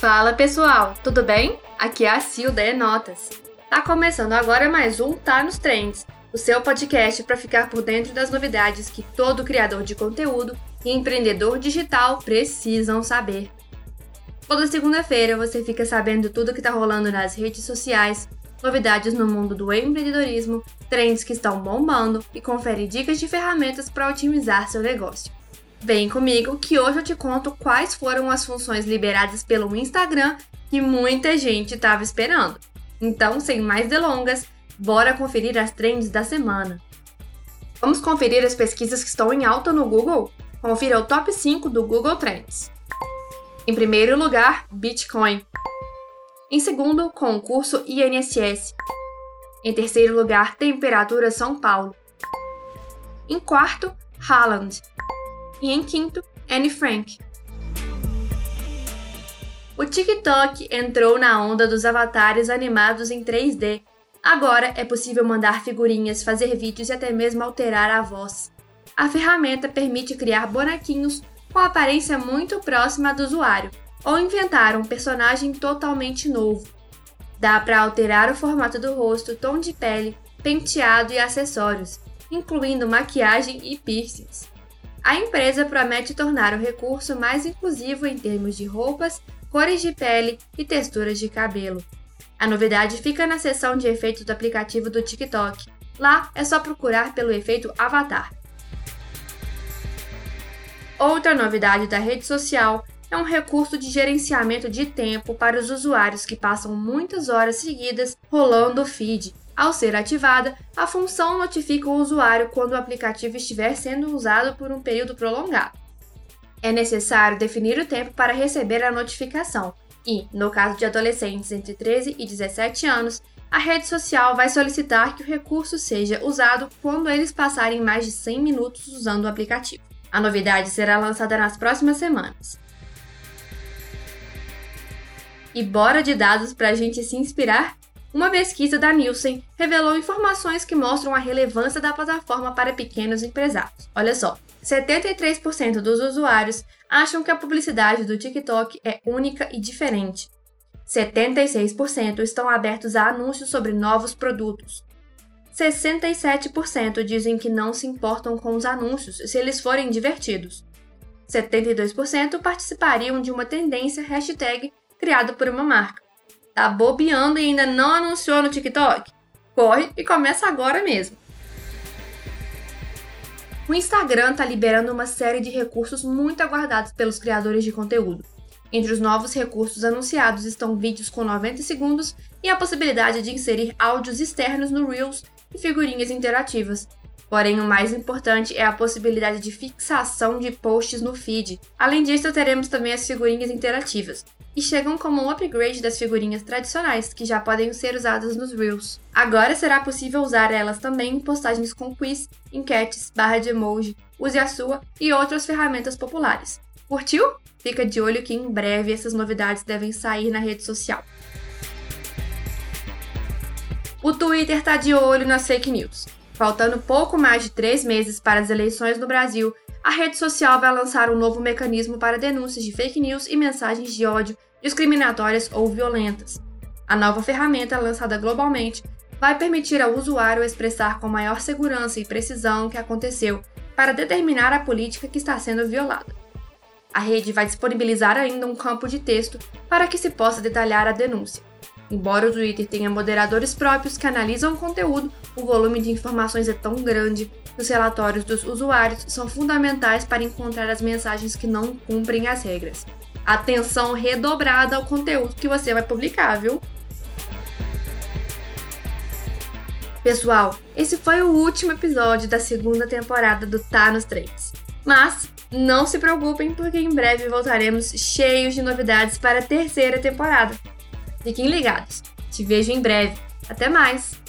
Fala pessoal, tudo bem? Aqui é a Sil da Notas. Tá começando agora mais um Tá nos Trends, o seu podcast para ficar por dentro das novidades que todo criador de conteúdo e empreendedor digital precisam saber. Toda segunda-feira você fica sabendo tudo que tá rolando nas redes sociais, novidades no mundo do empreendedorismo, trends que estão bombando e confere dicas de ferramentas para otimizar seu negócio. Vem comigo que hoje eu te conto quais foram as funções liberadas pelo Instagram que muita gente estava esperando. Então, sem mais delongas, bora conferir as trends da semana. Vamos conferir as pesquisas que estão em alta no Google? Confira o top 5 do Google Trends. Em primeiro lugar, Bitcoin. Em segundo, concurso INSS. Em terceiro lugar, temperatura São Paulo. Em quarto, Haaland. E em quinto, Anne Frank. O TikTok entrou na onda dos avatares animados em 3D. Agora é possível mandar figurinhas, fazer vídeos e até mesmo alterar a voz. A ferramenta permite criar bonequinhos com aparência muito próxima do usuário ou inventar um personagem totalmente novo. Dá para alterar o formato do rosto, tom de pele, penteado e acessórios, incluindo maquiagem e piercings. A empresa promete tornar o recurso mais inclusivo em termos de roupas, cores de pele e texturas de cabelo. A novidade fica na seção de efeitos do aplicativo do TikTok. Lá é só procurar pelo efeito Avatar. Outra novidade da rede social é um recurso de gerenciamento de tempo para os usuários que passam muitas horas seguidas rolando o feed, ao ser ativada, a função notifica o usuário quando o aplicativo estiver sendo usado por um período prolongado. É necessário definir o tempo para receber a notificação e, no caso de adolescentes entre 13 e 17 anos, a rede social vai solicitar que o recurso seja usado quando eles passarem mais de 100 minutos usando o aplicativo. A novidade será lançada nas próximas semanas. E bora de dados para a gente se inspirar? Uma pesquisa da Nielsen revelou informações que mostram a relevância da plataforma para pequenos empresários. Olha só, 73% dos usuários acham que a publicidade do TikTok é única e diferente. 76% estão abertos a anúncios sobre novos produtos. 67% dizem que não se importam com os anúncios se eles forem divertidos. 72% participariam de uma tendência hashtag criada por uma marca. Tá bobeando e ainda não anunciou no TikTok? Corre e começa agora mesmo. O Instagram está liberando uma série de recursos muito aguardados pelos criadores de conteúdo. Entre os novos recursos anunciados estão vídeos com 90 segundos e a possibilidade de inserir áudios externos no Reels e figurinhas interativas. Porém, o mais importante é a possibilidade de fixação de posts no feed. Além disso, teremos também as figurinhas interativas, e chegam como um upgrade das figurinhas tradicionais, que já podem ser usadas nos Reels. Agora será possível usar elas também em postagens com quiz, enquetes, barra de emoji, use a sua e outras ferramentas populares. Curtiu? Fica de olho que em breve essas novidades devem sair na rede social. O Twitter está de olho nas fake news. Faltando pouco mais de três meses para as eleições no Brasil, a rede social vai lançar um novo mecanismo para denúncias de fake news e mensagens de ódio discriminatórias ou violentas. A nova ferramenta, lançada globalmente, vai permitir ao usuário expressar com maior segurança e precisão o que aconteceu para determinar a política que está sendo violada. A rede vai disponibilizar ainda um campo de texto para que se possa detalhar a denúncia. Embora o Twitter tenha moderadores próprios que analisam o conteúdo, o volume de informações é tão grande os relatórios dos usuários são fundamentais para encontrar as mensagens que não cumprem as regras. Atenção redobrada ao conteúdo que você vai publicar, viu? Pessoal, esse foi o último episódio da segunda temporada do Tá nos Trends. Mas não se preocupem, porque em breve voltaremos cheios de novidades para a terceira temporada. Fiquem ligados. Te vejo em breve. Até mais!